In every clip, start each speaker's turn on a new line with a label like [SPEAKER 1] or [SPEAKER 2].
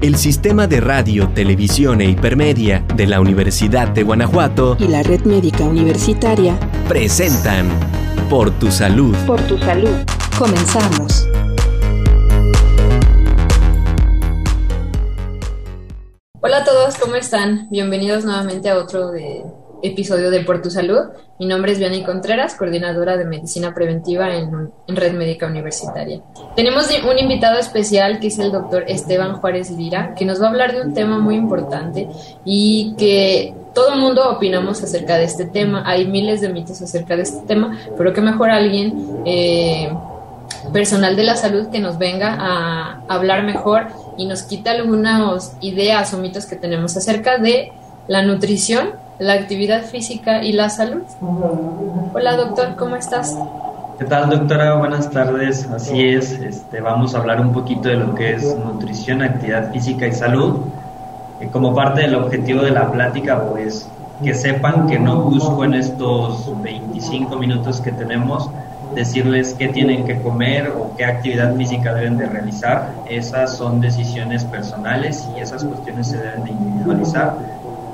[SPEAKER 1] el Sistema de Radio, Televisión e Hipermedia de la Universidad de Guanajuato
[SPEAKER 2] y la Red Médica Universitaria
[SPEAKER 1] presentan Por tu Salud.
[SPEAKER 2] Por tu Salud. Comenzamos.
[SPEAKER 3] Hola a todos, ¿cómo están? Bienvenidos nuevamente a otro de episodio de Por tu Salud. Mi nombre es Vianney Contreras, coordinadora de Medicina Preventiva en, Red Médica Universitaria. Tenemos un invitado especial que es el doctor Esteban Juárez Lira, que nos va a hablar de un tema muy importante y que todo el mundo opinamos acerca de este tema. Hay miles de mitos acerca de este tema, pero que mejor alguien... Eh, personal de la salud que nos venga a hablar mejor y nos quita algunas ideas o mitos que tenemos acerca de la nutrición la actividad física y la salud. Hola doctor, ¿cómo estás?
[SPEAKER 4] ¿Qué tal doctora? Buenas tardes. Así es, este, vamos a hablar un poquito de lo que es nutrición, actividad física y salud. Eh, como parte del objetivo de la plática, pues que sepan que no busco en estos 25 minutos que tenemos decirles qué tienen que comer o qué actividad física deben de realizar. Esas son decisiones personales y esas cuestiones se deben de individualizar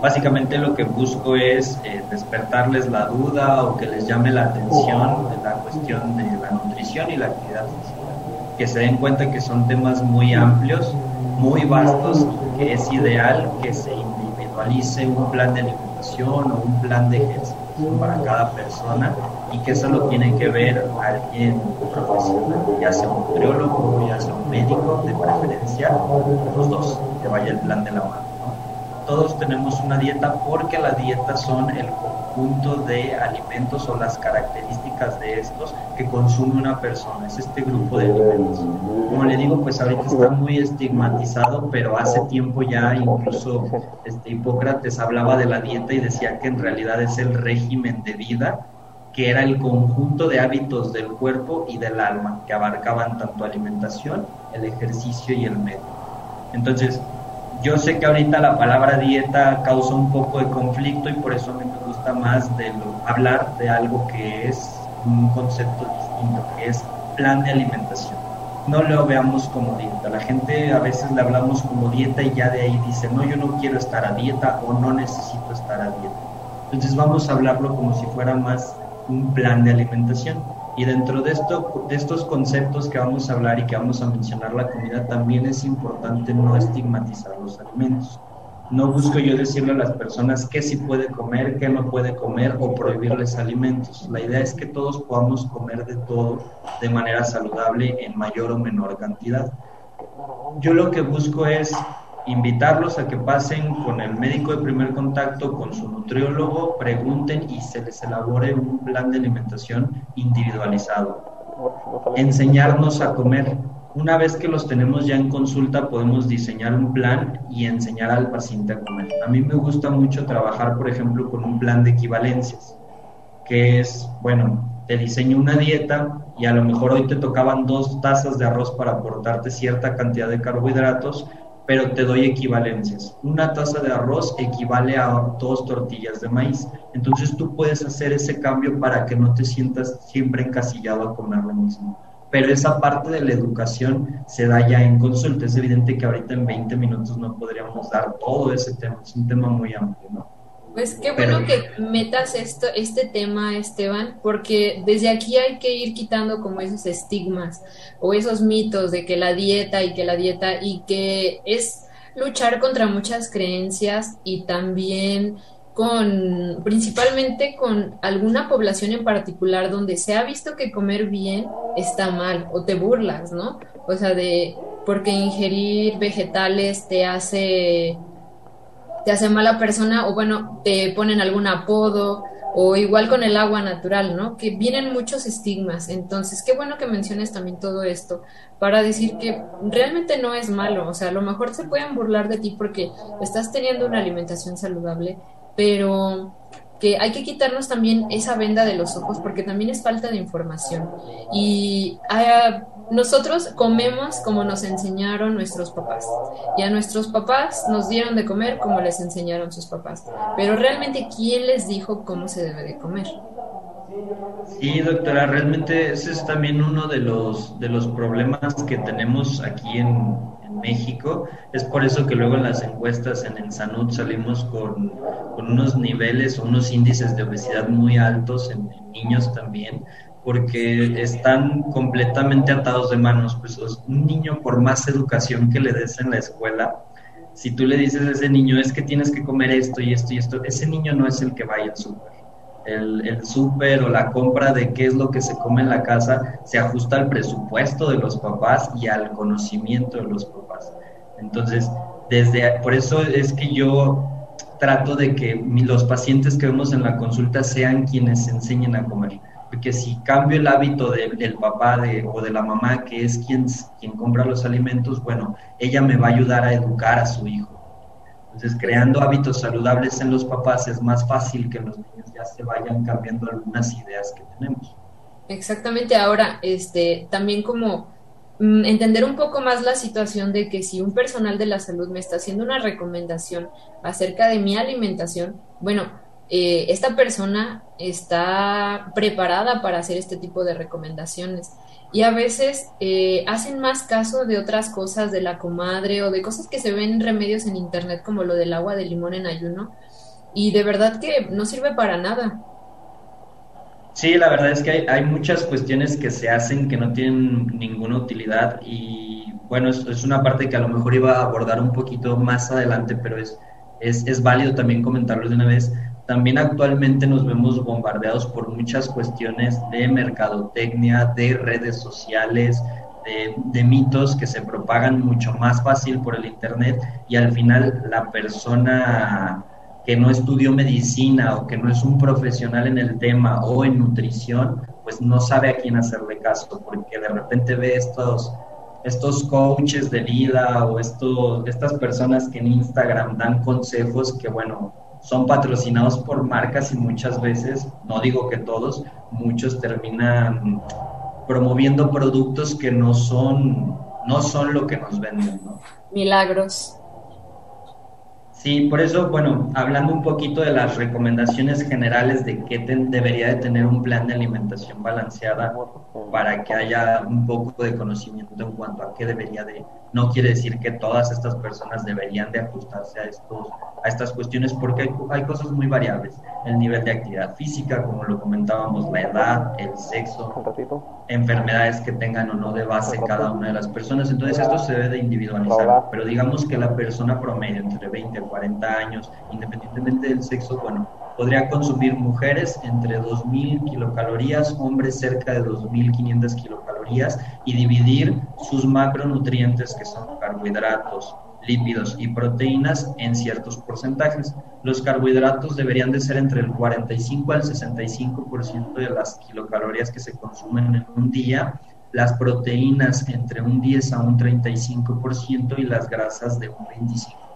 [SPEAKER 4] Básicamente lo que busco es eh, despertarles la duda o que les llame la atención de la cuestión de la nutrición y la actividad física. Que se den cuenta que son temas muy amplios, muy vastos, que es ideal que se individualice un plan de alimentación o un plan de ejercicio para cada persona y que eso lo tiene que ver alguien profesional, ya sea un nutriólogo, ya sea un médico de preferencia, los dos, que vaya el plan de la mano todos tenemos una dieta porque las dietas son el conjunto de alimentos o las características de estos que consume una persona, es este grupo de alimentos. Como le digo, pues ahorita está muy estigmatizado, pero hace tiempo ya incluso este Hipócrates hablaba de la dieta y decía que en realidad es el régimen de vida que era el conjunto de hábitos del cuerpo y del alma, que abarcaban tanto alimentación, el ejercicio y el medio. Entonces, yo sé que ahorita la palabra dieta causa un poco de conflicto y por eso a mí me gusta más de hablar de algo que es un concepto distinto, que es plan de alimentación. No lo veamos como dieta. La gente a veces le hablamos como dieta y ya de ahí dice, no, yo no quiero estar a dieta o no necesito estar a dieta. Entonces vamos a hablarlo como si fuera más un plan de alimentación. Y dentro de, esto, de estos conceptos que vamos a hablar y que vamos a mencionar la comida, también es importante no estigmatizar los alimentos. No busco yo decirle a las personas qué sí puede comer, qué no puede comer o prohibirles alimentos. La idea es que todos podamos comer de todo de manera saludable en mayor o menor cantidad. Yo lo que busco es invitarlos a que pasen con el médico de primer contacto, con su nutriólogo, pregunten y se les elabore un plan de alimentación individualizado. Enseñarnos a comer. Una vez que los tenemos ya en consulta, podemos diseñar un plan y enseñar al paciente a comer. A mí me gusta mucho trabajar, por ejemplo, con un plan de equivalencias, que es, bueno, te diseño una dieta y a lo mejor hoy te tocaban dos tazas de arroz para aportarte cierta cantidad de carbohidratos, pero te doy equivalencias. Una taza de arroz equivale a dos tortillas de maíz. Entonces tú puedes hacer ese cambio para que no te sientas siempre encasillado a comer lo mismo. Pero esa parte de la educación se da ya en consulta. Es evidente que ahorita en 20 minutos no podríamos dar todo ese tema. Es un tema muy amplio, ¿no?
[SPEAKER 3] Pues qué bueno que metas esto, este tema, Esteban, porque desde aquí hay que ir quitando como esos estigmas o esos mitos de que la dieta y que la dieta y que es luchar contra muchas creencias y también con principalmente con alguna población en particular donde se ha visto que comer bien está mal o te burlas, ¿no? O sea, de porque ingerir vegetales te hace te hace mala persona o bueno, te ponen algún apodo o igual con el agua natural, ¿no? Que vienen muchos estigmas. Entonces, qué bueno que menciones también todo esto para decir que realmente no es malo. O sea, a lo mejor se pueden burlar de ti porque estás teniendo una alimentación saludable, pero que hay que quitarnos también esa venda de los ojos porque también es falta de información. Y ah, nosotros comemos como nos enseñaron nuestros papás. Y a nuestros papás nos dieron de comer como les enseñaron sus papás. Pero realmente, ¿quién les dijo cómo se debe de comer?
[SPEAKER 4] Sí, doctora, realmente ese es también uno de los, de los problemas que tenemos aquí en, México. Es por eso que luego en las encuestas en, salud salimos con, con, unos niveles o unos índices de obesidad muy altos en, niños también, porque están completamente atados de manos. Pues un niño, por más educación que le des en la escuela, si tú le dices a ese niño es que tienes que comer esto y esto y esto, ese niño no es el que vaya al súper. El, súper o la compra de qué es lo que se come en la casa se ajusta al presupuesto de los papás y al conocimiento de los papás. Entonces, desde por eso es que yo trato de que los pacientes que vemos en la consulta sean quienes enseñen a comer porque si cambio el hábito del papá de, o de la mamá, que es quien, quien compra los alimentos, bueno, ella me va a ayudar a educar a su hijo. Entonces, creando hábitos saludables en los papás es más fácil que los niños ya se vayan cambiando algunas ideas que tenemos.
[SPEAKER 3] Exactamente, ahora, este, también como mm, entender un poco más la situación de que si un personal de la salud me está haciendo una recomendación acerca de mi alimentación, bueno, eh, esta persona está preparada para hacer este tipo de recomendaciones. Y a veces eh, hacen más caso de otras cosas de la comadre o de cosas que se ven en remedios en internet como lo del agua de limón en ayuno. Y de verdad que no sirve para nada.
[SPEAKER 4] Sí, la verdad es que hay, hay muchas cuestiones que se hacen que no tienen ninguna utilidad y bueno, es, es, una parte que a lo mejor iba a abordar un poquito más adelante, pero es, es, es válido también comentarlo de una vez también actualmente nos vemos bombardeados por muchas cuestiones de mercadotecnia, de redes sociales, de, mitos que se propagan mucho más fácil por el Internet y al final la persona que no estudió medicina o que no es un profesional en el tema o en nutrición, pues no sabe a quién hacerle caso, porque de repente ve estos, estos coaches de vida o estas personas que en Instagram dan consejos que, bueno, son patrocinados por marcas y muchas veces, no digo que todos, muchos terminan promoviendo productos que no son, no son lo que nos venden. ¿no?
[SPEAKER 3] Milagros.
[SPEAKER 4] Sí, por eso, bueno, hablando un poquito de las recomendaciones generales de qué debería de tener un plan de alimentación balanceada para que haya un poco de conocimiento en cuanto a qué debería de, no quiere decir que todas estas personas deberían de ajustarse a, estos, a estas cuestiones porque hay, hay cosas muy variables, el nivel de actividad física, como lo comentábamos, la edad, el sexo, enfermedades que tengan o no de base cada una de las personas, entonces esto se debe de individualizar, pero digamos que la persona promedio entre 20 y 40 años, independientemente del sexo, bueno, podría consumir mujeres entre 2.000 kilocalorías, hombres cerca de 2.500 kilocalorías y dividir sus macronutrientes que son carbohidratos, lípidos y proteínas en ciertos porcentajes. Los carbohidratos deberían de ser entre el 45 al 65% de las kilocalorías que se consumen en un día, las proteínas entre un 10 a un 35% y las grasas de un 25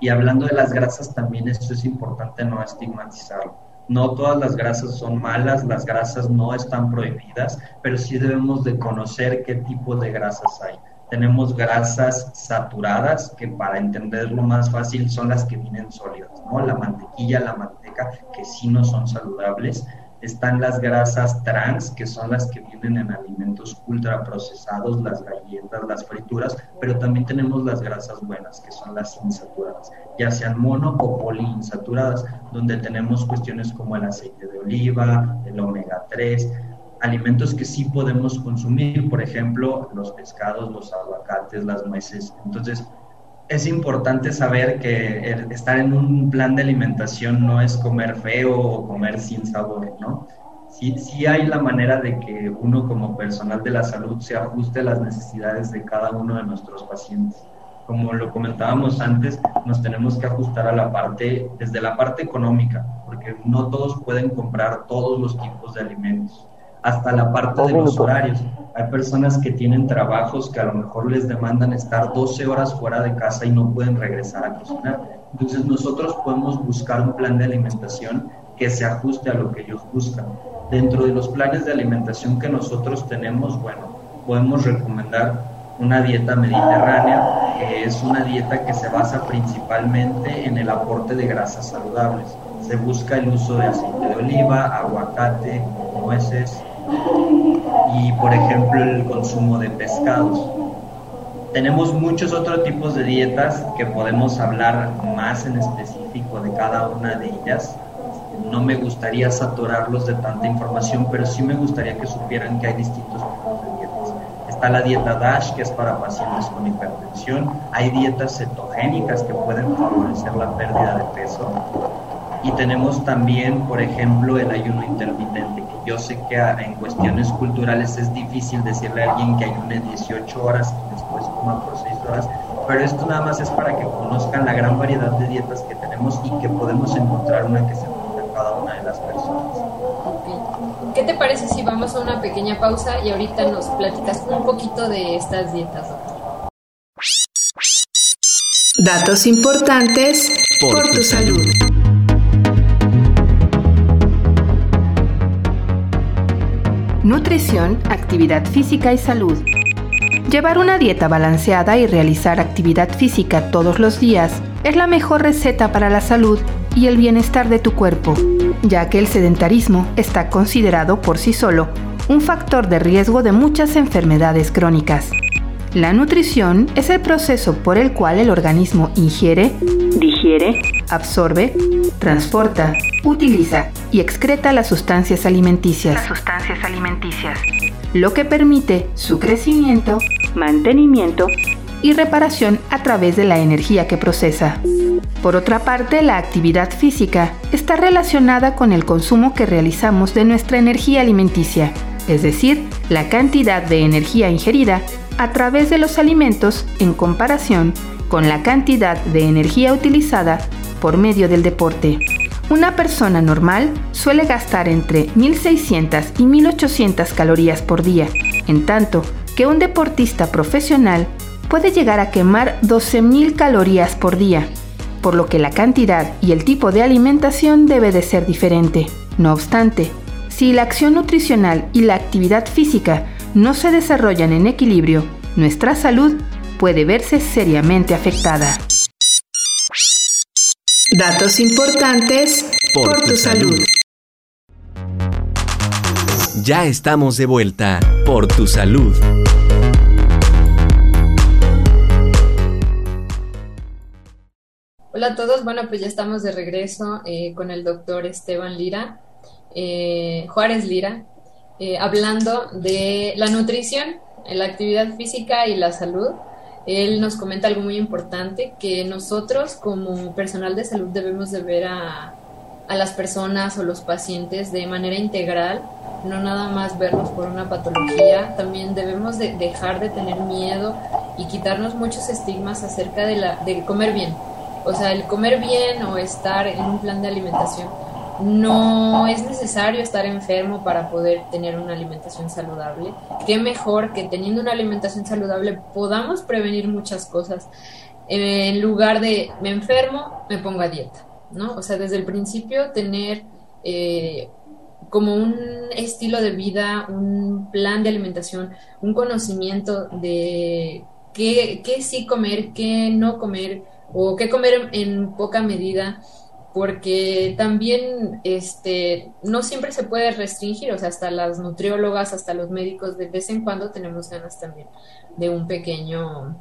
[SPEAKER 4] y hablando de las grasas, también esto es importante no estigmatizarlo. No todas las grasas son malas, las grasas no están prohibidas, pero sí debemos de conocer qué tipo de grasas hay. Tenemos grasas saturadas, que para entenderlo más fácil son las que vienen sólidas, ¿no? La mantequilla, la manteca, que sí no son saludables están las grasas trans, que son las que vienen en alimentos ultraprocesados, las galletas, las frituras, pero también tenemos las grasas buenas, que son las insaturadas, ya sean mono o poliinsaturadas, donde tenemos cuestiones como el aceite de oliva, el omega 3, alimentos que sí podemos consumir, por ejemplo, los pescados, los aguacates, las nueces. Entonces, es importante saber que estar en un plan de alimentación no es comer feo o comer sin sabor, ¿no? Sí, sí hay la manera de que uno como personal de la salud se ajuste a las necesidades de cada uno de nuestros pacientes. Como lo comentábamos antes, nos tenemos que ajustar a la parte, desde la parte económica, porque no todos pueden comprar todos los tipos de alimentos hasta la parte de los horarios. Hay personas que tienen trabajos que a lo mejor les demandan estar 12 horas fuera de casa y no pueden regresar a cocinar. Entonces nosotros podemos buscar un plan de alimentación que se ajuste a lo que ellos buscan. Dentro de los planes de alimentación que nosotros tenemos, bueno, podemos recomendar una dieta mediterránea, que es una dieta que se basa principalmente en el aporte de grasas saludables se busca el uso de aceite de oliva, aguacate, nueces y por ejemplo el consumo de pescados. Tenemos muchos otros tipos de dietas que podemos hablar más en específico de cada una de ellas. No me gustaría saturarlos de tanta información, pero sí me gustaría que supieran que hay distintos tipos de dietas. Está la dieta DASH, que es para pacientes con hipertensión. Hay dietas cetogénicas que pueden favorecer la pérdida de peso. Y tenemos también, por ejemplo, el ayuno intermitente, que yo sé que en cuestiones culturales es difícil decirle a alguien que ayune 18 horas y después coma por 6 horas, pero esto nada más es para que conozcan la gran variedad de dietas que tenemos y que podemos encontrar una que se adapte a cada una de las personas.
[SPEAKER 3] ¿Qué te parece si vamos a una pequeña pausa y ahorita nos platicas un poquito de estas dietas, doctor?
[SPEAKER 2] Datos importantes por, tu salud. Nutrición, actividad física y salud. Llevar una dieta balanceada y realizar actividad física todos los días es la mejor receta para la salud y el bienestar de tu cuerpo, ya que el sedentarismo está considerado por sí solo un factor de riesgo de muchas enfermedades crónicas. La nutrición es el proceso por el cual el organismo ingiere, digiere, absorbe, transporta, utiliza y excreta las sustancias alimenticias. Las sustancias alimenticias. Lo que permite su crecimiento, mantenimiento y reparación a través de la energía que procesa. Por otra parte, la actividad física está relacionada con el consumo que realizamos de nuestra energía alimenticia, es decir, la cantidad de energía ingerida a través de los alimentos en comparación con la cantidad de energía utilizada por medio del deporte. Una persona normal suele gastar entre 1.600 y 1.800 calorías por día, en tanto que un deportista profesional puede llegar a quemar 12.000 calorías por día, por lo que la cantidad y el tipo de alimentación debe de ser diferente. No obstante, si la acción nutricional y la actividad física no se desarrollan en equilibrio, nuestra salud puede verse seriamente afectada. Datos importantes por, tu, salud.
[SPEAKER 1] Ya estamos de vuelta por tu salud.
[SPEAKER 3] Hola a todos, bueno pues ya estamos de regreso eh, con el doctor Esteban Lira, eh, Juárez Lira, eh, hablando de la nutrición, la actividad física y la salud. Él nos comenta algo muy importante, que nosotros como personal de salud debemos de ver a, a las personas o los pacientes de manera integral, no nada más verlos por una patología, también debemos de dejar de tener miedo y quitarnos muchos estigmas acerca de, la, de comer bien. O sea, el comer bien o estar en un plan de alimentación no es necesario estar enfermo para poder tener una alimentación saludable. Qué mejor que teniendo una alimentación saludable podamos prevenir muchas cosas. En lugar de me enfermo, me pongo a dieta, ¿no? O sea, desde el principio tener eh, como un estilo de vida, un plan de alimentación, un conocimiento de qué, qué sí comer, qué no comer o qué comer en poca medida porque también este, no siempre se puede restringir, o sea, hasta las nutriólogas, hasta los médicos, de vez en cuando tenemos ganas también de un pequeño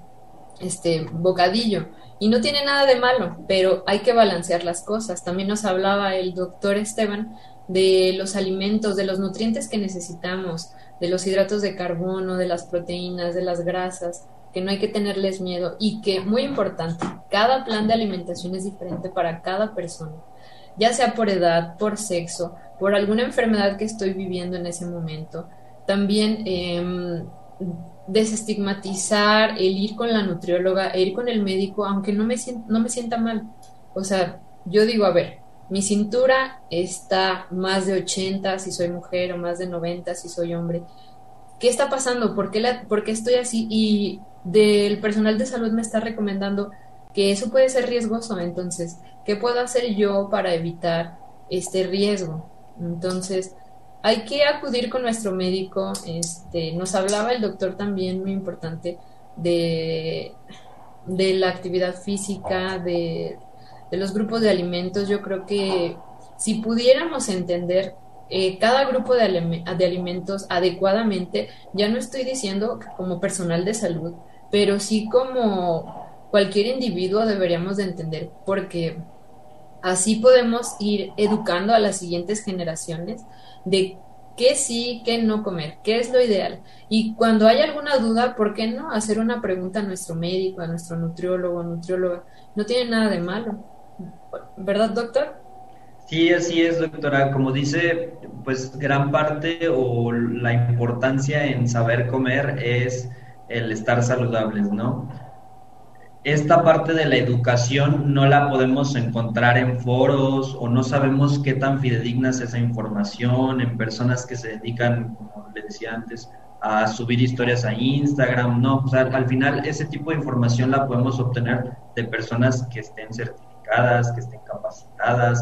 [SPEAKER 3] este, bocadillo. Y no tiene nada de malo, pero hay que balancear las cosas. También nos hablaba el doctor Esteban de los alimentos, de los nutrientes que necesitamos, de los hidratos de carbono, de las proteínas, de las grasas que no hay que tenerles miedo y que, muy importante, cada plan de alimentación es diferente para cada persona, ya sea por edad, por sexo, por alguna enfermedad que estoy viviendo en ese momento. También eh, desestigmatizar el ir con la nutrióloga, e ir con el médico, aunque no me, no me sienta mal. O sea, yo digo, a ver, mi cintura está más de 80 si soy mujer o más de 90 si soy hombre. ¿Qué está pasando? ¿Por qué, la, ¿Por qué estoy así? Y del personal de salud me está recomendando que eso puede ser riesgoso. Entonces, ¿qué puedo hacer yo para evitar este riesgo? Entonces, hay que acudir con nuestro médico. Este, nos hablaba el doctor también, muy importante, de, la actividad física, de los grupos de alimentos. Yo creo que si pudiéramos entender eh, cada grupo de, de, alimentos adecuadamente, ya no estoy diciendo como personal de salud, pero sí como cualquier individuo deberíamos de entender, porque así podemos ir educando a las siguientes generaciones de qué sí, qué no comer, qué es lo ideal. Y cuando hay alguna duda, ¿por qué no hacer una pregunta a nuestro médico, a nuestro nutriólogo, nutrióloga? No tiene nada de malo. ¿Verdad, doctor?
[SPEAKER 4] Sí, así es, doctora. Como dice, pues gran parte o la importancia en saber comer es el estar saludables, ¿no? Esta parte de la educación no la podemos encontrar en foros o no sabemos qué tan fidedigna es esa información en personas que se dedican, como le decía antes, a subir historias a Instagram, no, o sea, al final ese tipo de información la podemos obtener de personas que estén certificadas que estén capacitadas,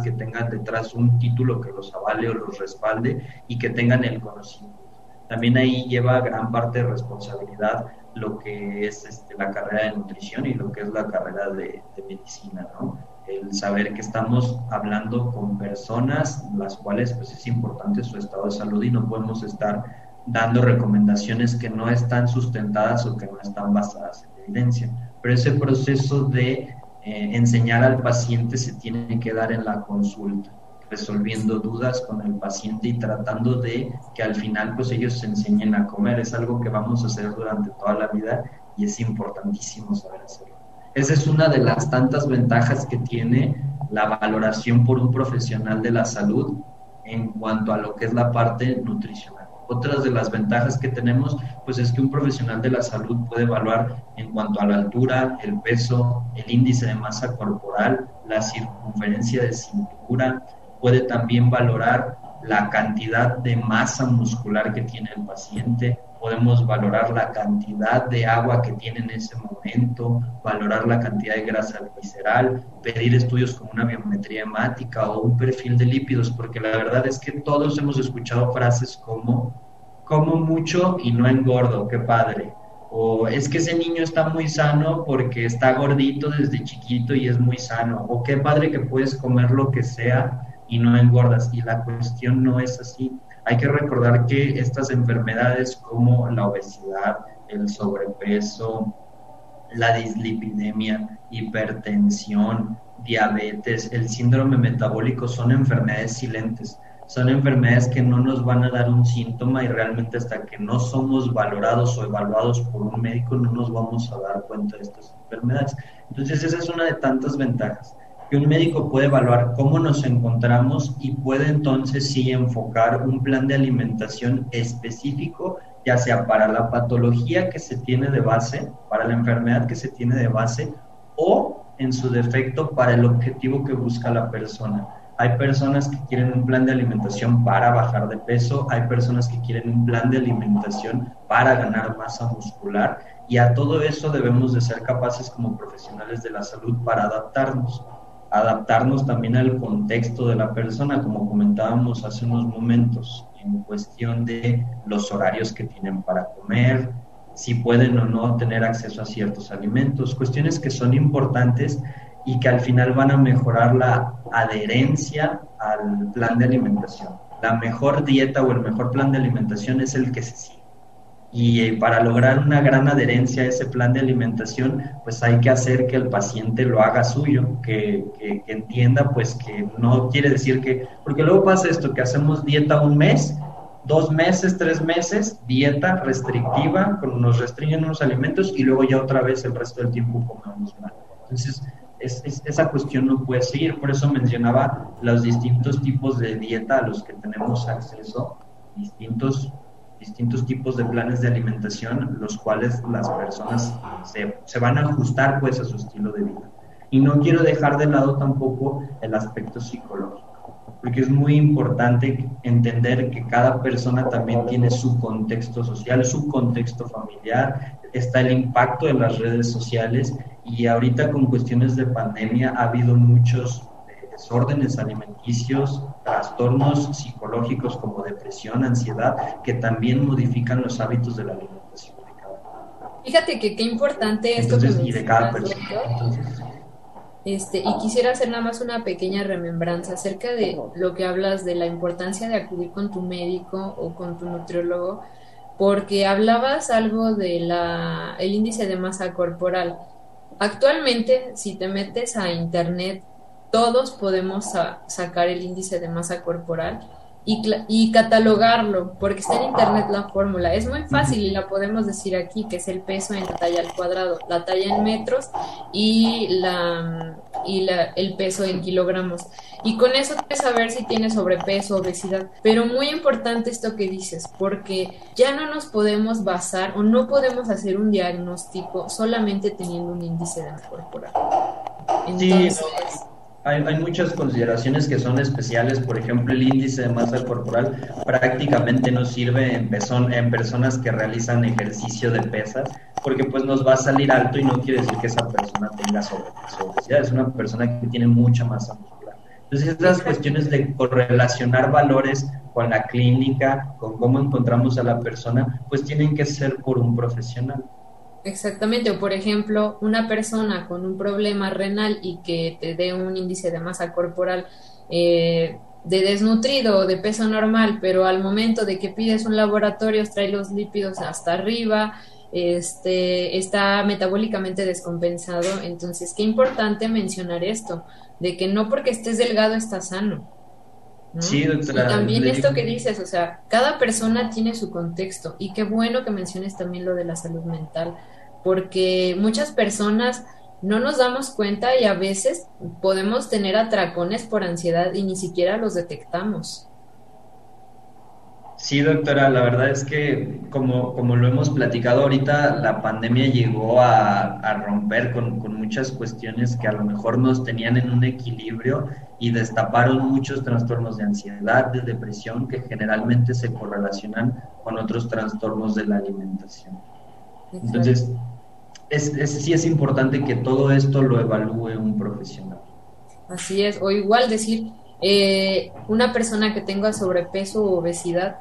[SPEAKER 4] que tengan detrás un título que los avale o los respalde y que tengan el conocimiento. También ahí lleva gran parte de responsabilidad lo que es este, la carrera de nutrición y lo que es la carrera de, medicina, ¿no? El saber que estamos hablando con personas las cuales pues es importante su estado de salud y no podemos estar dando recomendaciones que no están sustentadas o que no están basadas en evidencia. Pero ese proceso de eh, enseñar al paciente se tiene que dar en la consulta, resolviendo dudas con el paciente y tratando de que al final pues ellos se enseñen a comer. Es algo que vamos a hacer durante toda la vida y es importantísimo saber hacerlo. Esa es una de las tantas ventajas que tiene la valoración por un profesional de la salud en cuanto a lo que es la parte nutricional. Otras de las ventajas que tenemos, pues es que un profesional de la salud puede evaluar en cuanto a la altura, el peso, el índice de masa corporal, la circunferencia de cintura, puede también valorar la cantidad de masa muscular que tiene el paciente, podemos valorar la cantidad de agua que tiene en ese momento, valorar la cantidad de grasa visceral, pedir estudios como una biometría hemática o un perfil de lípidos, porque la verdad es que todos hemos escuchado frases como como mucho y no engordo, qué padre. O es que ese niño está muy sano porque está gordito desde chiquito y es muy sano. O qué padre que puedes comer lo que sea y no engordas. Y la cuestión no es así. Hay que recordar que estas enfermedades como la obesidad, el sobrepeso, la dislipidemia, hipertensión, diabetes, el síndrome metabólico son enfermedades silentes. Son enfermedades que no nos van a dar un síntoma y realmente hasta que no somos valorados o evaluados por un médico no nos vamos a dar cuenta de estas enfermedades. Entonces esa es una de tantas ventajas que un médico puede evaluar cómo nos encontramos y puede entonces sí enfocar un plan de alimentación específico, ya sea para la patología que se tiene de base, para la enfermedad que se tiene de base o en su defecto para el objetivo que busca la persona. Hay personas que quieren un plan de alimentación para bajar de peso, hay personas que quieren un plan de alimentación para ganar masa muscular y a todo eso debemos de ser capaces como profesionales de la salud para adaptarnos adaptarnos también al contexto de la persona, como comentábamos hace unos momentos, en cuestión de los horarios que tienen para comer, si pueden o no tener acceso a ciertos alimentos, cuestiones que son importantes y que al final van a mejorar la adherencia al plan de alimentación. La mejor dieta o el mejor plan de alimentación es el que se sigue y eh, para lograr una gran adherencia a ese plan de alimentación, pues hay que hacer que el paciente lo haga suyo, que, entienda pues que no quiere decir que, porque luego pasa esto, que hacemos dieta un mes, dos meses, tres meses, dieta restrictiva, nos restringen unos alimentos y luego ya otra vez el resto del tiempo comemos mal. Entonces, es, esa cuestión no puede seguir, por eso mencionaba los distintos tipos de dieta a los que tenemos acceso, distintos distintos tipos de planes de alimentación, los cuales las personas se, se, van a ajustar pues a su estilo de vida. Y no quiero dejar de lado tampoco el aspecto psicológico, porque es muy importante entender que cada persona también tiene su contexto social, su contexto familiar, está el impacto de las redes sociales y ahorita con cuestiones de pandemia ha habido muchos desórdenes alimenticios, trastornos psicológicos como depresión, ansiedad, que también modifican los hábitos de la alimentación de cada
[SPEAKER 3] Fíjate que qué importante esto
[SPEAKER 4] Entonces, y de cada persona.
[SPEAKER 3] Este, y quisiera hacer nada más una pequeña remembranza acerca de lo que hablas de la importancia de acudir con tu médico o con tu nutriólogo, porque hablabas algo de la el índice de masa corporal. Actualmente, si te metes a internet, todos podemos sacar el índice de masa corporal y, catalogarlo, porque está en internet la fórmula. Es muy fácil y la podemos decir aquí, que es el peso en la talla al cuadrado, la talla en metros y, la, y la, el peso en kilogramos. Y con eso puedes saber si tienes sobrepeso, obesidad. Pero muy importante esto que dices, porque ya no nos podemos basar o no podemos hacer un diagnóstico solamente teniendo un índice de masa corporal.
[SPEAKER 4] Entonces, hay, muchas consideraciones que son especiales, por ejemplo, el índice de masa corporal prácticamente no sirve en, en personas que realizan ejercicio de pesas, porque pues nos va a salir alto y no quiere decir que esa persona tenga sobrepeso obesidad, es una persona que tiene mucha masa muscular. Entonces, esas cuestiones de correlacionar valores con la clínica, con cómo encontramos a la persona, pues tienen que ser por un profesional.
[SPEAKER 3] Exactamente, o por ejemplo, una persona con un problema renal y que te dé un índice de masa corporal eh, de desnutrido o de peso normal, pero al momento de que pides un laboratorio trae los lípidos hasta arriba, este, está metabólicamente descompensado. Entonces, qué importante mencionar esto, de que no porque estés delgado estás sano.
[SPEAKER 4] Sí, doctora.
[SPEAKER 3] Y también esto que dices, o sea, cada persona tiene su contexto y qué bueno que menciones también lo de la salud mental porque muchas personas no nos damos cuenta y a veces podemos tener atracones por ansiedad y ni siquiera los detectamos.
[SPEAKER 4] Sí, doctora, la verdad es que como, como lo hemos platicado ahorita, la pandemia llegó a, romper con, con, muchas cuestiones que a lo mejor nos tenían en un equilibrio y destaparon muchos trastornos de ansiedad, de depresión, que generalmente se correlacionan con otros trastornos de la alimentación. Entonces, es, sí es importante que todo esto lo evalúe un profesional.
[SPEAKER 3] Así es, o igual decir, eh, una persona que tenga sobrepeso o obesidad,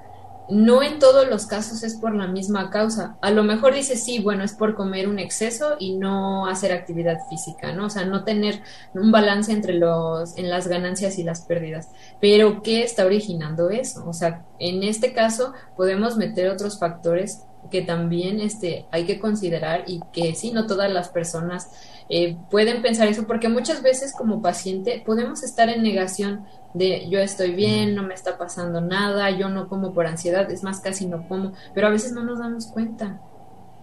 [SPEAKER 3] no en todos los casos es por la misma causa. A lo mejor dice, sí, bueno, es por comer un exceso y no hacer actividad física, ¿no? O sea, no tener un balance entre los, en las ganancias y las pérdidas. Pero, ¿qué está originando eso? O sea, en este caso podemos meter otros factores que también este, hay que considerar y que sí, no todas las personas eh, pueden pensar eso, porque muchas veces como paciente podemos estar en negación de yo estoy bien, no me está pasando nada, yo no como por ansiedad, es más, casi no como, pero a veces no nos damos cuenta.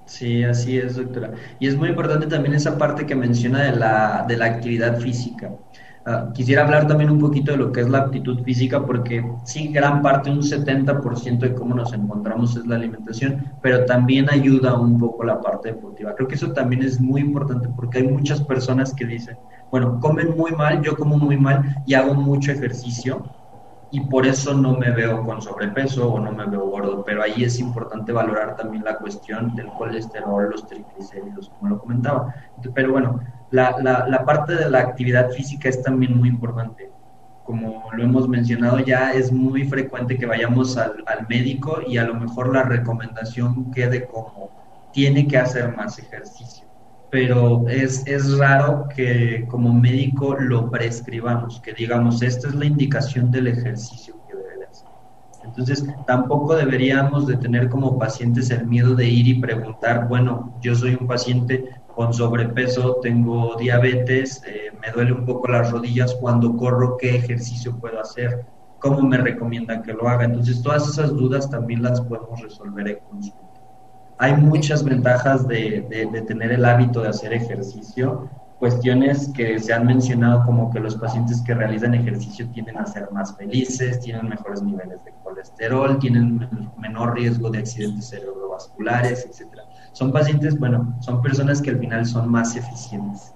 [SPEAKER 4] Sí, así es, doctora. Y es muy importante también esa parte que menciona de la, de la actividad física. Ah, quisiera hablar también un poquito de lo que es la aptitud física, porque sí, gran parte, un 70% de cómo nos encontramos es la alimentación, pero también ayuda un poco la parte deportiva. Creo que eso también es muy importante porque hay muchas personas que dicen, bueno, comen muy mal, yo como muy mal y hago mucho ejercicio y por eso no me veo con sobrepeso o no me veo gordo, pero ahí es importante valorar también la cuestión del colesterol, los triglicéridos, como lo comentaba. Pero bueno, la, la, parte de la actividad física es también muy importante. Como lo hemos mencionado ya, es muy frecuente que vayamos al, al médico y a lo mejor la recomendación quede como tiene que hacer más ejercicio. Pero es, es raro que como médico lo prescribamos, que digamos, esta es la indicación del ejercicio que debe hacer. Entonces, tampoco deberíamos de tener como pacientes el miedo de ir y preguntar, bueno, yo soy un paciente con sobrepeso, tengo diabetes, eh, me duele un poco las rodillas cuando corro, qué ejercicio puedo hacer, cómo me recomiendan que lo haga. Entonces, todas esas dudas también las podemos resolver en consulta. Hay muchas ventajas de, tener el hábito de hacer ejercicio, cuestiones que se han mencionado como que los pacientes que realizan ejercicio tienden a ser más felices, tienen mejores niveles de colesterol, tienen menor riesgo de accidentes cerebrovasculares, etcétera son pacientes, bueno, son personas que al final son más eficientes.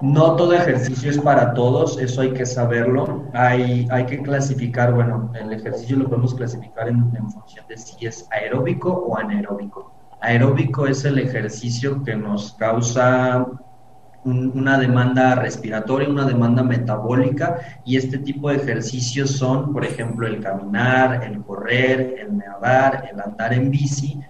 [SPEAKER 4] No todo ejercicio es para todos, eso hay que saberlo. Hay, hay que clasificar, bueno, el ejercicio lo podemos clasificar en, función de si es aeróbico o anaeróbico. Aeróbico es el ejercicio que nos causa una demanda respiratoria, una demanda metabólica y este tipo de ejercicios son, por ejemplo, el caminar, el correr, el nadar, el andar en bici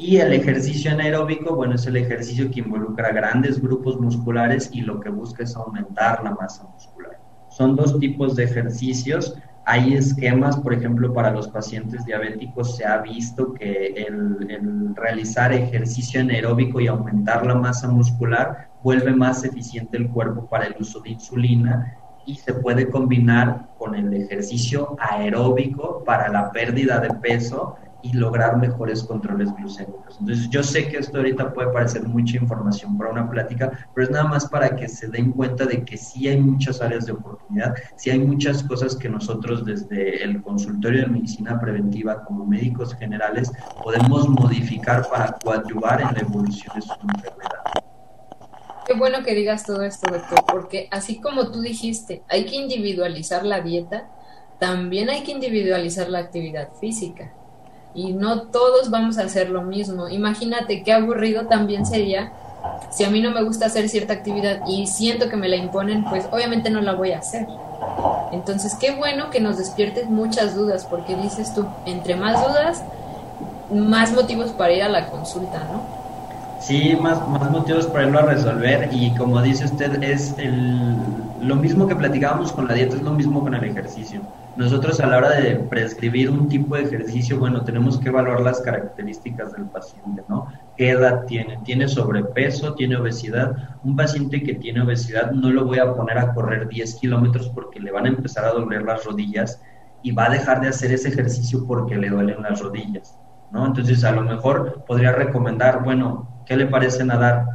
[SPEAKER 4] Y el ejercicio anaeróbico, bueno, es el ejercicio que involucra grandes grupos musculares y lo que busca es aumentar la masa muscular. Son dos tipos de ejercicios. Hay esquemas, por ejemplo, para los pacientes diabéticos se ha visto que el, realizar ejercicio anaeróbico y aumentar la masa muscular vuelve más eficiente el cuerpo para el uso de insulina y se puede combinar con el ejercicio aeróbico para la pérdida de peso y lograr mejores controles glucémicos. Entonces, yo sé que esto ahorita puede parecer mucha información para una plática, pero es nada más para que se den cuenta de que sí hay muchas áreas de oportunidad, sí hay muchas cosas que nosotros desde el consultorio de medicina preventiva como médicos generales podemos modificar para coadyuvar en la evolución de su enfermedad.
[SPEAKER 3] Qué bueno que digas todo esto, doctor, porque así como tú dijiste, hay que individualizar la dieta, también hay que individualizar la actividad física y no todos vamos a hacer lo mismo. Imagínate qué aburrido también sería si a mí no me gusta hacer cierta actividad y siento que me la imponen, pues obviamente no la voy a hacer. Entonces, qué bueno que nos despiertes muchas dudas, porque dices tú, entre más dudas, más motivos para ir a la consulta, ¿no?
[SPEAKER 4] Sí, más, más motivos para irlo a resolver y como dice usted, es el, lo mismo que platicábamos con la dieta, es lo mismo con el ejercicio. Nosotros a la hora de prescribir un tipo de ejercicio, bueno, tenemos que evaluar las características del paciente, ¿no? ¿Qué edad tiene? ¿Tiene sobrepeso? ¿Tiene obesidad? Un paciente que tiene obesidad no lo voy a poner a correr 10 kilómetros porque le van a empezar a doler las rodillas y va a dejar de hacer ese ejercicio porque le duelen las rodillas, ¿no? Entonces a lo mejor podría recomendar, bueno, ¿qué le parece nadar?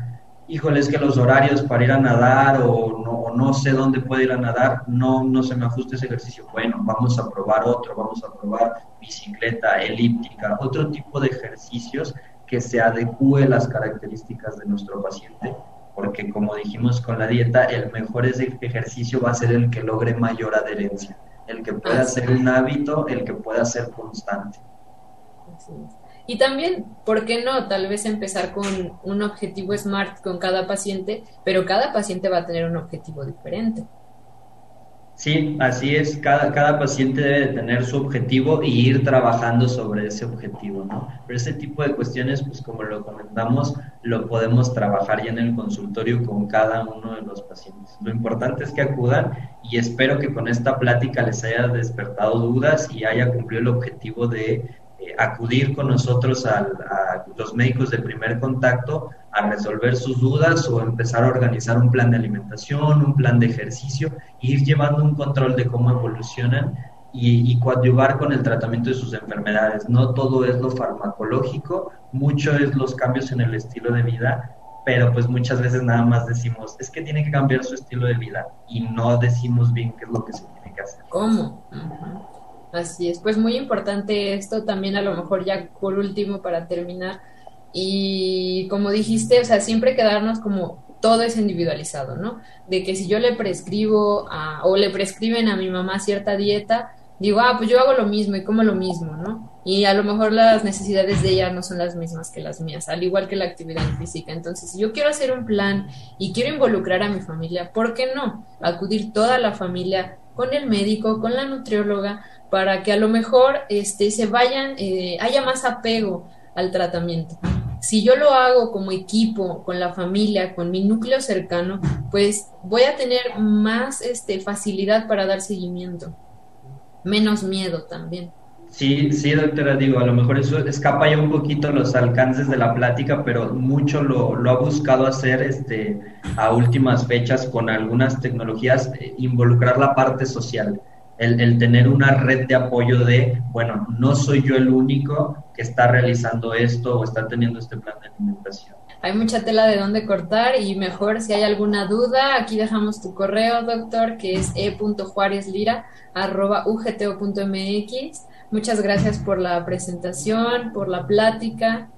[SPEAKER 4] Híjole, es que los horarios para ir a nadar o no, no sé dónde puede ir a nadar, no, no se me ajusta ese ejercicio. Bueno, vamos a probar otro, vamos a probar bicicleta, elíptica, otro tipo de ejercicios que se adecue las características de nuestro paciente, porque como dijimos con la dieta, el mejor ejercicio va a ser el que logre mayor adherencia, el que pueda ser un hábito, el que pueda ser constante.
[SPEAKER 3] Así es. Y también, ¿por qué no? Tal vez empezar con un objetivo SMART con cada paciente, pero cada paciente va a tener un objetivo diferente.
[SPEAKER 4] Sí, así es. Cada, cada paciente debe tener su objetivo y ir trabajando sobre ese objetivo, ¿no? Pero ese tipo de cuestiones, pues como lo comentamos, lo podemos trabajar ya en el consultorio con cada uno de los pacientes. Lo importante es que acudan y espero que con esta plática les haya despertado dudas y haya cumplido el objetivo de acudir con nosotros a, los médicos de primer contacto a resolver sus dudas o empezar a organizar un plan de alimentación, un plan de ejercicio, e ir llevando un control de cómo evolucionan y, coadyuvar con el tratamiento de sus enfermedades. No todo es lo farmacológico, mucho es los cambios en el estilo de vida, pero pues muchas veces nada más decimos, es que tiene que cambiar su estilo de vida y no decimos bien qué es lo que se tiene que hacer.
[SPEAKER 3] ¿Cómo? Así es, pues muy importante esto también a lo mejor ya por último para terminar. Y como dijiste, o sea, siempre quedarnos como todo es individualizado, ¿no? De que si yo le prescribo a, o le prescriben a mi mamá cierta dieta, digo, ah, pues yo hago lo mismo y como lo mismo, ¿no? Y a lo mejor las necesidades de ella no son las mismas que las mías, al igual que la actividad física. Entonces, si yo quiero hacer un plan y quiero involucrar a mi familia, ¿por qué no? Acudir toda la familia con el médico, con la nutrióloga, para que a lo mejor este, se vayan, eh, haya más apego al tratamiento. Si yo lo hago como equipo, con la familia, con mi núcleo cercano, pues voy a tener más este, facilidad para dar seguimiento, menos miedo también.
[SPEAKER 4] Sí, sí, doctora, digo, a lo mejor eso escapa ya un poquito los alcances de la plática, pero mucho lo, ha buscado hacer este, a últimas fechas con algunas tecnologías, eh, involucrar la parte social el, tener una red de apoyo de, bueno, no soy yo el único que está realizando esto o está teniendo este plan de alimentación.
[SPEAKER 3] Hay mucha tela de dónde cortar y mejor si hay alguna duda, aquí dejamos tu correo, doctor, que es e.juarezlira.ugto.mx. Muchas gracias por la presentación, por la plática.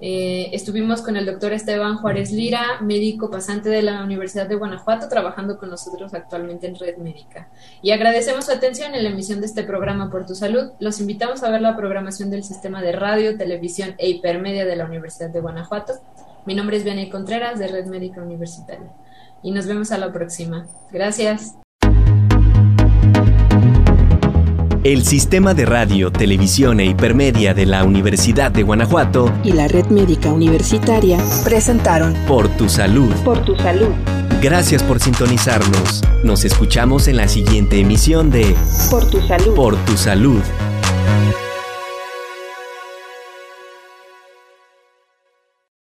[SPEAKER 3] Eh, estuvimos con el doctor Esteban Juárez Lira, médico pasante de la Universidad de Guanajuato, trabajando con nosotros actualmente en Red Médica. Y agradecemos su atención en la emisión de este programa Por tu Salud. Los invitamos a ver la programación del sistema de radio, televisión e hipermedia de la Universidad de Guanajuato. Mi nombre es Vianey Contreras de Red Médica Universitaria. Y nos vemos a la próxima. Gracias.
[SPEAKER 1] El Sistema de Radio, Televisión e Hipermedia de la Universidad de Guanajuato
[SPEAKER 2] y la Red Médica Universitaria presentaron
[SPEAKER 1] Por tu Salud.
[SPEAKER 2] Por tu Salud.
[SPEAKER 1] Gracias por sintonizarnos. Nos escuchamos en la siguiente emisión de
[SPEAKER 2] Por tu Salud.
[SPEAKER 1] Por tu Salud.